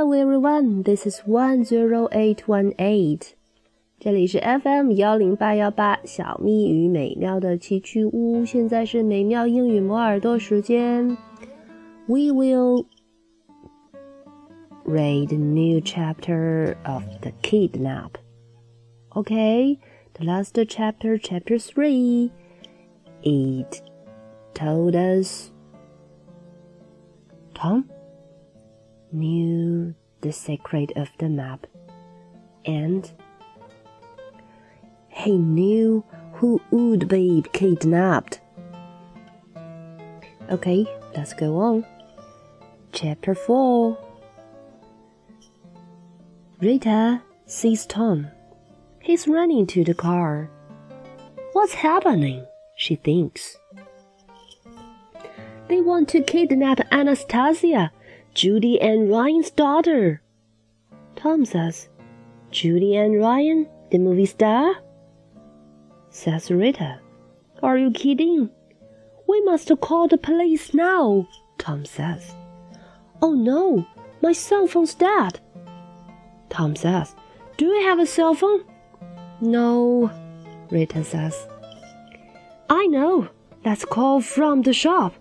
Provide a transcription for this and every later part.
Hello everyone, this is one zero eight one eight. 这里是 FM 幺零八幺八小咪与美妙的奇趣屋，现在是美妙英语磨耳朵时间。We will read a new chapter of the kidnap. Okay, the last chapter, chapter three, it told us Tom knew the secret of the map and he knew who would be kidnapped. Okay, let's go on. Chapter 4 Rita sees Tom. He's running to the car. What's happening? She thinks. They want to kidnap Anastasia, Judy Ann Ryan's daughter. Tom says, Judy Ann Ryan, the movie star? Says Rita. Are you kidding? We must call the police now, Tom says. Oh no, my cell phone's dead. Tom says, Do you have a cell phone? No, Rita says. I know. Let's call from the shop.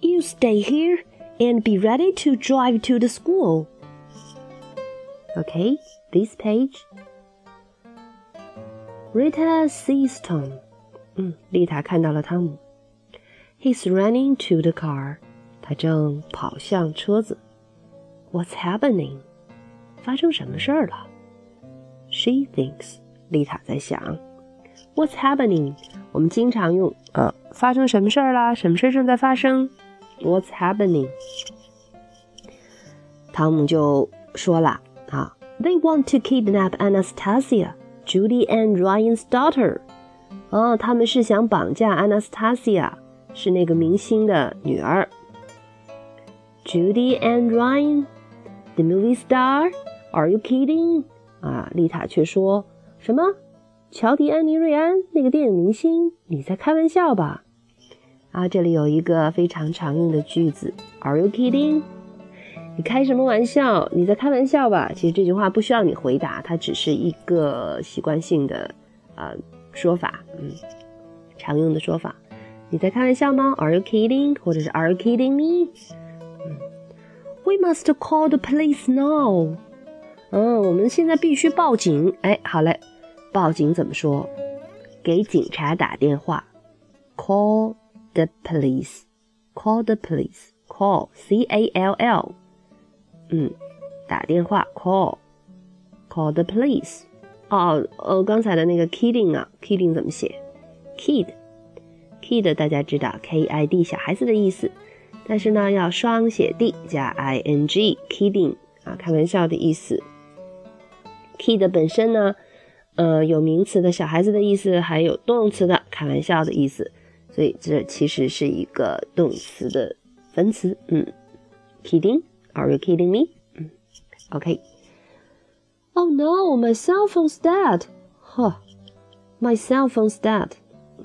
You stay here and be ready to drive to the school. Okay, this page. Rita sees Tom. 嗯，丽塔看到了汤姆。He's running to the car. 他正跑向车子。What's happening? 发生什么事儿了？She thinks. 丽塔在想。What's happening? 我们经常用呃，发生什么事儿啦？什么事儿正在发生 ？What's happening? 汤姆就说了啊，They want to kidnap Anastasia, Judy and Ryan's daughter. 哦，他们是想绑架 Anastasia，是那个明星的女儿。Judy and Ryan, the movie star. Are you kidding? 啊，丽塔却说什么？乔迪·安妮·瑞安那个电影明星？你在开玩笑吧？啊，这里有一个非常常用的句子：Are you kidding？你开什么玩笑？你在开玩笑吧？其实这句话不需要你回答，它只是一个习惯性的啊说法，嗯，常用的说法。你在开玩笑吗？Are you kidding？或者是 Are you kidding me？嗯，We must call the police now。嗯，我们现在必须报警。哎，好嘞。报警怎么说？给警察打电话，call the police，call the police，call c a l l，嗯，打电话，call，call the police。哦哦，刚才的那个 kidding 啊，kidding 怎么写？kid，kid 大家知道 k i d 小孩子的意思，但是呢要双写 d 加 i n g，kidding 啊，开玩笑的意思。kid 本身呢？呃，有名词的小孩子的意思，还有动词的开玩笑的意思，所以这其实是一个动词的分词。嗯，kidding？Are you kidding me？嗯，OK。Oh no, my cell phone's dead. 哈，My cell phone's dead.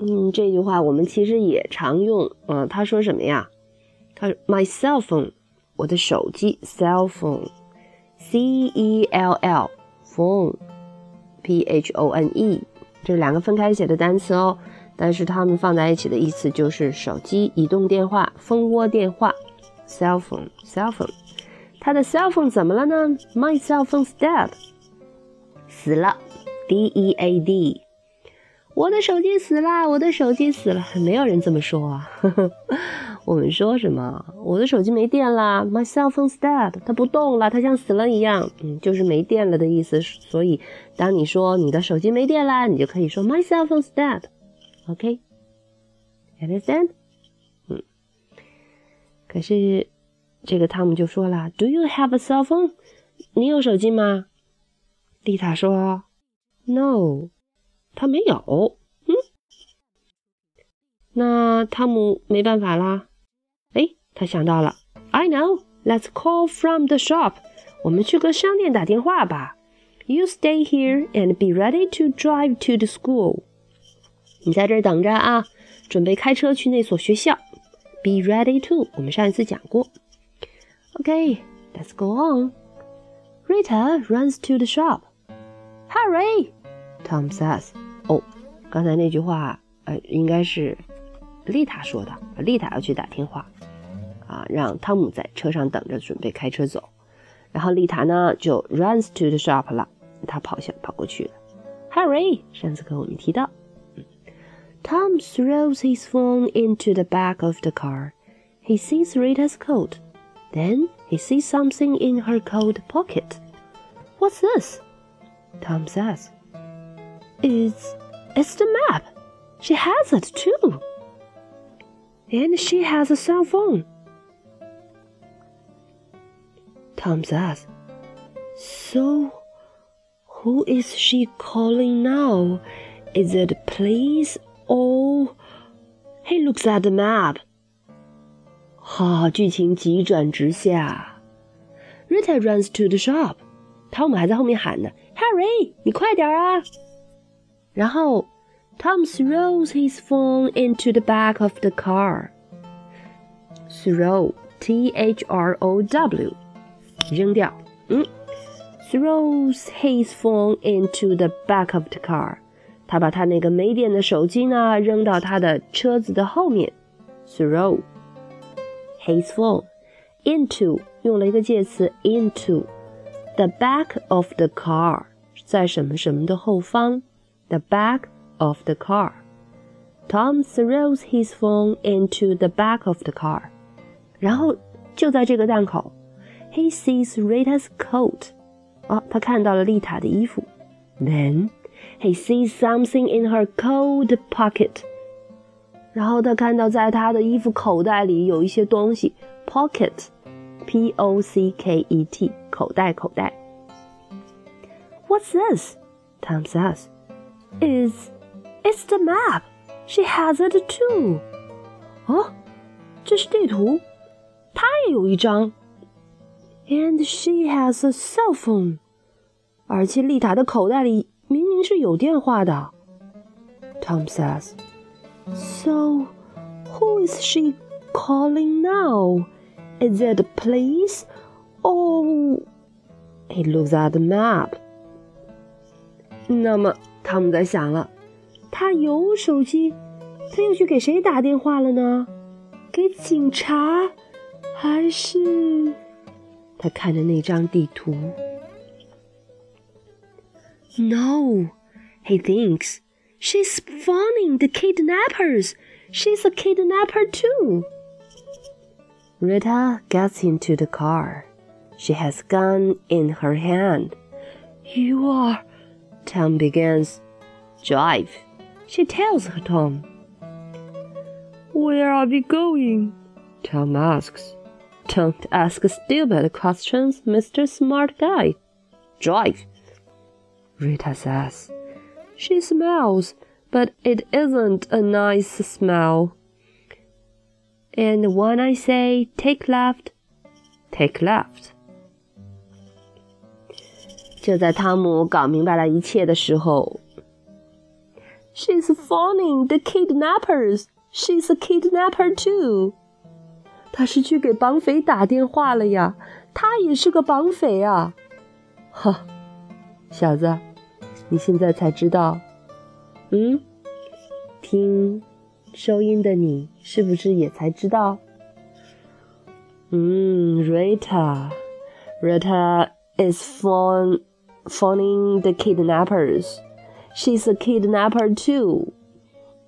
嗯，这句话我们其实也常用。嗯，他说什么呀？他说 My cell phone，我的手机，cell phone，C E L L phone。P H O N E，这是两个分开写的单词哦，但是它们放在一起的意思就是手机、移动电话、蜂窝电话，cell phone，cell phone。他的 cell phone 怎么了呢？My cell phone's dead，死了，D E A D。我的手机死了，我的手机死了，没有人这么说啊。我们说什么？我的手机没电了，My cell phone's dead，它不动了，它像死了一样，嗯，就是没电了的意思。所以，当你说你的手机没电啦，你就可以说 My cell phone's dead dead，OK？Understand？嗯。可是这个汤姆就说了，Do you have a cell phone？你有手机吗？丽塔说，No。他没有，嗯，那汤姆没办法啦。哎，他想到了，I know，let's call from the shop。我们去个商店打电话吧。You stay here and be ready to drive to the school。 你在这儿等着啊，准备开车去那所学校。Be ready to，我们上一次讲过。OK，Let's go on. Rita runs to the shop. Hurry! Tom says. 哦，刚才那句话，呃，应该是丽塔说的。丽塔要去打电话，啊，让汤姆在车上等着，准备开车走。然后丽塔呢，就 runs to the shop 了，她跑向跑过去了。Hurry！上次课我们提到。Tom throws his phone into the back of the car. He sees Rita's coat. Then he sees something in her coat pocket. What's this? Tom says. It's, it's the map. She has it too. And she has a cell phone. Tom says. So, who is she calling now? Is it police Oh, he looks at the map. 哈，剧情急转直下。Rita runs to the shop. 汤姆还在后面喊呢：“Harry，你快点啊！”然后，Tom throws his phone into the back of the car. Throw, T-H-R-O-W，扔掉。嗯，throws his phone into the back of the car. 他把他那个没电的手机呢扔到他的车子的后面，throw his phone into 用了一个介词 into the back of the car，在什么什么的后方，the back of the car。Tom throws his phone into the back of the car，然后就在这个档口，he sees Rita's coat，哦，他看到了丽塔的衣服，then。 He sees something in her coat pocket。然后他看到在他的衣服口袋里有一些东西，pocket，p o c k e t，口袋口袋。What's this? Tom says. Is it's the map. She has it too. 哦，这是地图，她也有一张。And she has a cell phone. 而且丽塔的口袋里明明 是有电话的。Tom says. So, who is she calling now? Is it the police? Oh, he looks at the map. 那么，汤姆在想了，他有手机，他又去给谁打电话了呢？给警察，还是？他看着那张地图。No, he thinks. She's fawning the kidnappers. She's a kidnapper too. Rita gets into the car. She has gun in her hand. You are. Tom begins. Drive. She tells her Tom. Where are we going? Tom asks. Don't ask stupid questions, Mr. Smart Guy. Drive. Rita says. She smells, but it isn't a nice smell. And when I say take left, take left. 就在汤姆搞明白了一切的时候，She's phoning the kidnappers. She's a kidnapper too. 他是去给绑匪打电话了呀，他也是个绑匪啊！哈， 小子，你现在才知道，嗯？听收音的你是不是也才知道？嗯，Rita，Rita is phone phoning the kidnappers. She's a kidnapper too.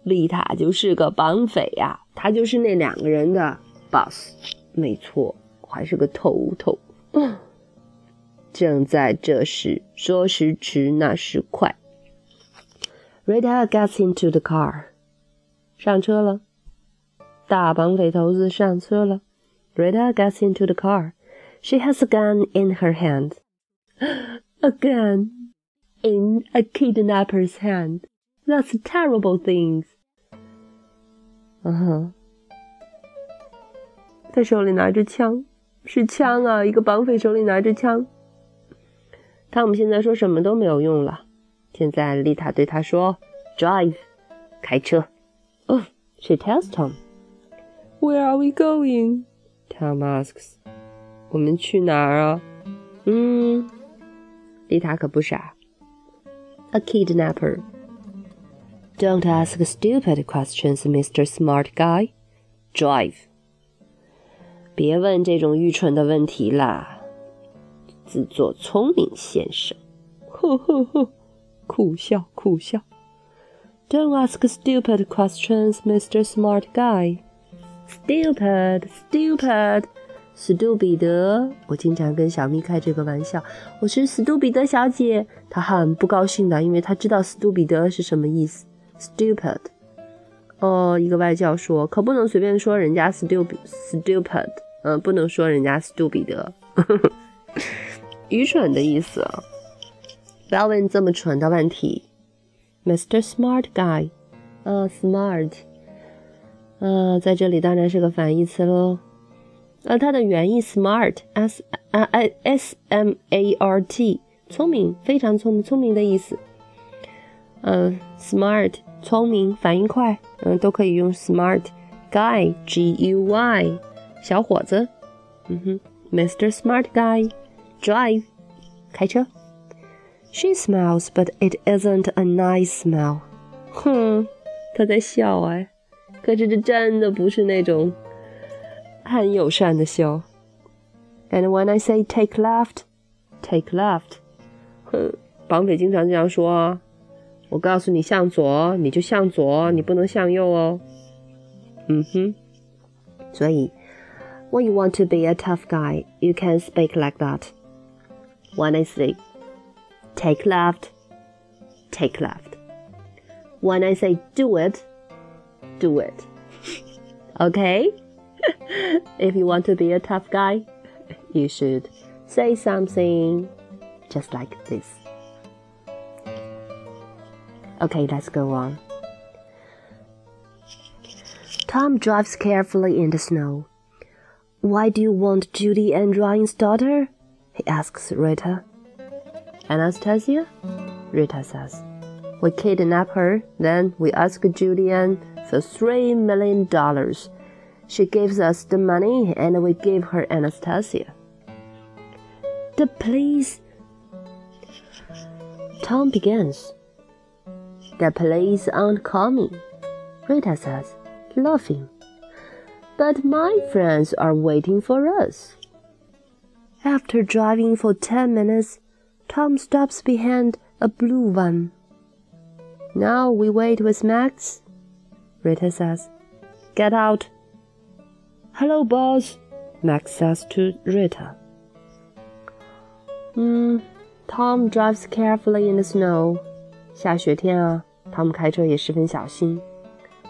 丽塔就是个绑匪呀，她就是那两个人的 boss。没错，还是个头头。正在这时，说时迟，那时快。Rita gets into the car，上车了。大绑匪头子上车了。Rita gets into the car. She has a gun in her hand. A gun in a kidnapper's hand. That's terrible things. 嗯哼，他手里拿着枪，是枪啊！一个绑匪手里拿着枪。 汤姆现在说什么都没有用了。现在丽塔对他说：“Drive，开车。” Oh, she tells Tom. Where are we going? Tom asks. 我们去哪儿啊？嗯，丽塔可不傻。A kidnapper. Don't ask stupid questions, Mr. Smart Guy. Drive. 别问这种愚蠢的问题啦， 自作聪明先生。呵呵呵，苦笑苦笑。Don't ask stupid questions, Mr. Smart Guy. Stupid, stupid. 史杜比德，我经常跟小咪开这个玩笑。我是史杜比德小姐，她很不高兴的，因为她知道史杜比德是什么意思。Stupid，哦，一个外教说，可不能随便说人家 stupid，stupid，嗯，不能说人家史杜比德，愚蠢的意思。不要问这么蠢的问题，Mr. Smart Guy，啊，smart，啊，在这里当然是个反义词喽。那它的原意 smart，s 啊 s m a r t，聪明，非常聪明，聪明的意思。嗯，smart，聪明，反应快，嗯，都可以用 smart。guy，g u y，小伙子。嗯哼，Mr. Smart Guy Guy，drive，开车。She smiles, but it isn't a nice smell。哼，他在笑哎，可是这真的不是那种。很友善的笑。And when I say take left, take left，哼，绑匪经常这样说啊。我告诉你向左，你就向左，你不能向右哦。嗯哼，所以，when you want to be a tough guy, you can speak like that. When I say take left, take left. When I say do it, do it. Okay? if you want to be a tough guy, you should say something just like this. Okay, let's go on. Tom drives carefully in the snow. Why do you want Judy Ann Ryan's daughter? He asks Rita. Anastasia? Rita says. We kidnap her, then we ask Judy Ann for three million dollars she gives us the money and we give her Anastasia. The police. Tom begins. The police aren't coming, Rita says, laughing. But my friends are waiting for us. After driving for ten minutes, Tom stops behind a blue one. Now we wait with Max, Rita says. Get out, Hello, boss, Max says to Rita. Hmm, Tom drives carefully in the snow. 下雪天啊，汤姆开车也十分小心。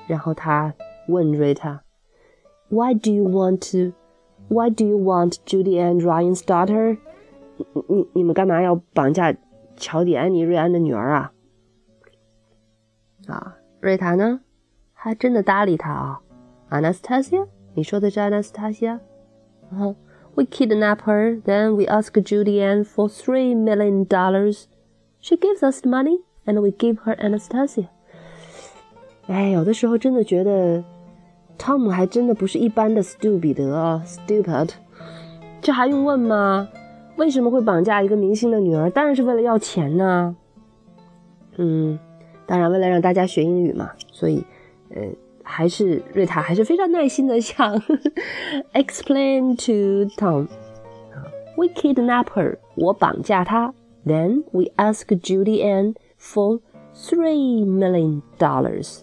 然后他问 Rita，Why do you want to? why do you want Judy Ann Ryan's daughter？你你你们干嘛要绑架乔迪安妮瑞安的女儿啊？啊，瑞塔呢？还真的搭理他啊，Anastasia？你说的是 Anastasia？啊，We kidnap her, then we ask Judy Ann for three million dollars. She gives us the money, and we give her Anastasia.汤姆还真的不是一般的 stu 彼得啊，stupid。这还用问吗？为什么会绑架一个明星的女儿？当然是为了要钱呢。嗯，当然为了让大家学英语嘛，所以，呃。还是瑞塔还是非常耐心的想 explain to Tom。We kidnap her，我绑架她。Then we ask Judy Ann for three million dollars。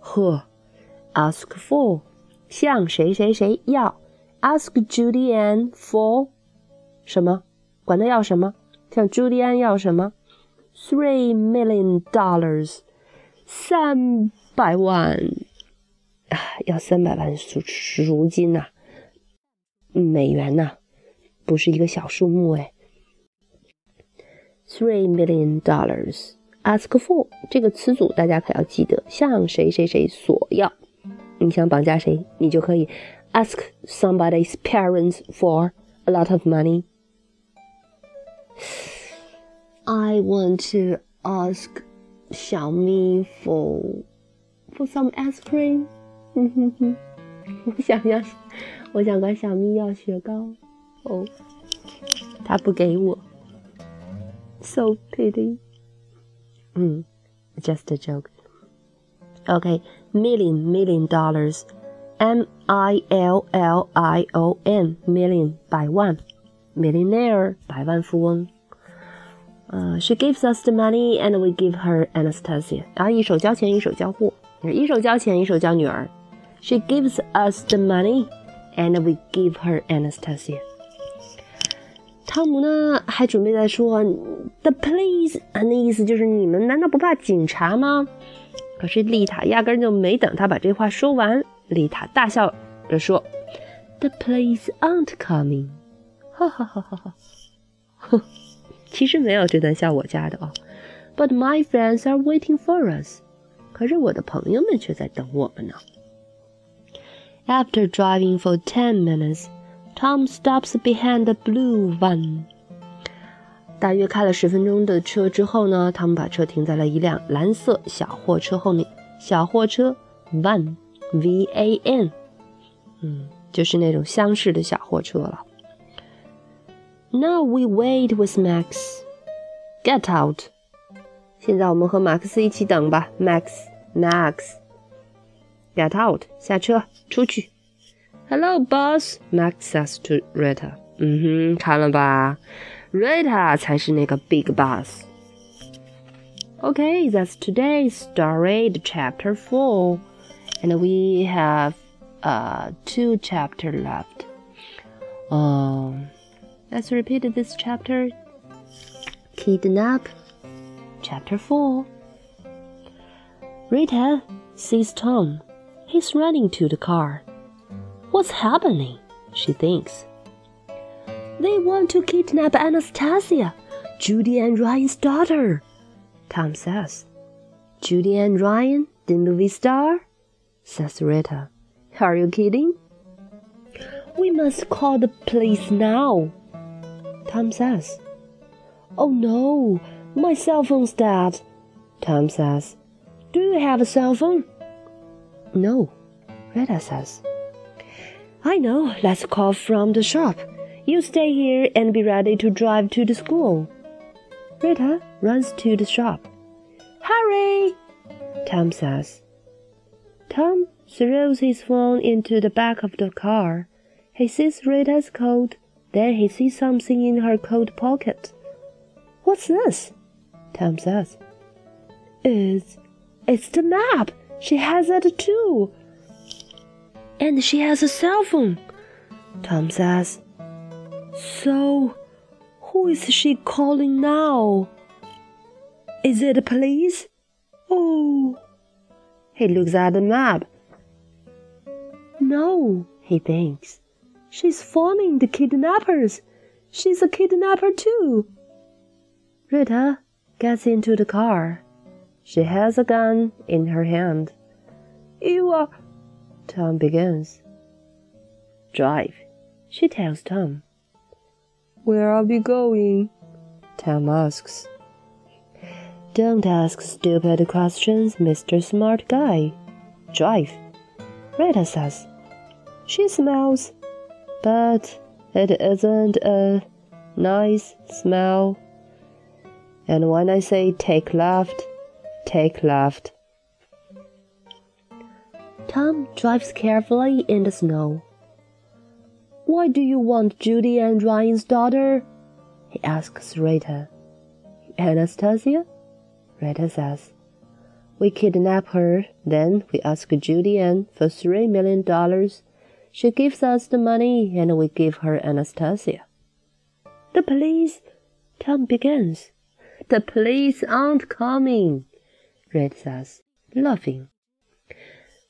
呵 ，ask for 向谁谁谁要，ask Judy Ann for 什么？管他要什么？向朱迪安要什么？Three million dollars，三百万。啊，要三百万赎赎金呐，美元呐，不是一个小数目哎。Three million dollars. Ask for 这个词组大家可要记得，向谁谁谁索要。你想绑架谁，你就可以 ask somebody's parents for a lot of money. I want to ask 小咪 for for some ice cream. 哼哼哼，我想要，我想管小咪要雪糕。 哦，他不给我，so pity。嗯，just a joke。 Okay, million million dollars, M I L L I O N million 百万，millionaire 百万富翁。呃、uh,，She gives us the money and we give her Anastasia。然后一手交钱，一手交货，一手交钱，一手交女儿。She gives us the money and we give her Anastasia。汤姆呢，还准备在说 the police，啊，那意思就是你们难道不怕警察吗？ 可是丽塔压根就没等他把这话说完，丽塔大笑着说：“The police aren't coming。”哈哈哈哈哈！哼，其实没有这段笑我家的哦。But my friends are waiting for us。可是我的朋友们却在等我们呢。After driving for ten minutes, Tom stops behind the blue van. 大约开了十分钟的车之后呢，他们把车停在了一辆蓝色小货车后面。小货车 van，v a n，嗯，就是那种厢式的小货车了。Now we wait with Max. Get out. 现在我们和马克思一起等吧，Max，Max。Get out，下车，出去。Hello, boss. Max says to Rita. 嗯哼，看了吧。 Rita 才是那个 big boss. Okay, that's today's story, the chapter four, and we have uh two chapter left. Um, let's repeat this chapter. Kidnap, chapter four. Rita sees Tom. He's running to the car. What's happening? She thinks. They want to kidnap Anastasia, Judy Ann Ryan's daughter, Tom says. Judy Ann Ryan, the movie star? says Rita. Are you kidding? We must call the police now, Tom says. Oh no, my cell phone's dead, Tom says. Do you have a cell phone? No, Rita says. I know, let's call from the shop. You stay here and be ready to drive to the school. Rita runs to the shop. Hurry! Tom says. Tom throws his phone into the back of the car. He sees Rita's coat, then he sees something in her coat pocket. What's this? Tom says. It's it's the map. She has it too. And she has a cell phone. Tom says. So, who is she calling now? Is it the police? Oh. He looks at the map. No, he thinks. She's phoning the kidnappers. She's a kidnapper too. Rita gets into the car. She has a gun in her hand. You uh, are. Tom begins. Drive, she tells Tom. Where are we going? Tom asks. Don't ask stupid questions, Mr. Smart Guy. Drive, Rita says. She smells, but it isn't a nice smell. And when I say take left, take left. Tom drives carefully in the snow. Why do you want Judy Ann Ryan's daughter? he asks Rita. Anastasia? Rita says. We kidnap her, then we ask Judy Ann for three million dollars. She gives us the money and we give her Anastasia. The police, Tom begins. The police aren't coming, Red says, laughing.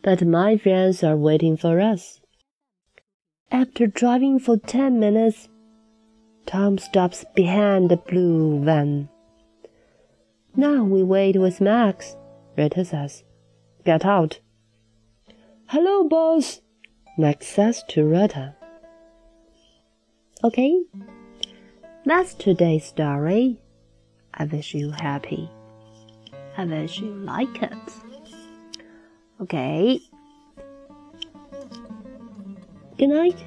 But my friends are waiting for us. After driving for ten minutes, Tom stops behind the blue van. Now we wait with Max, Rita says. Get out. Hello, boss, Max says to Rita. Okay, that's today's story. I wish you happy. I wish you like it. Okay. Good night.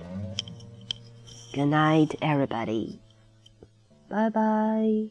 Good night, everybody. Bye bye.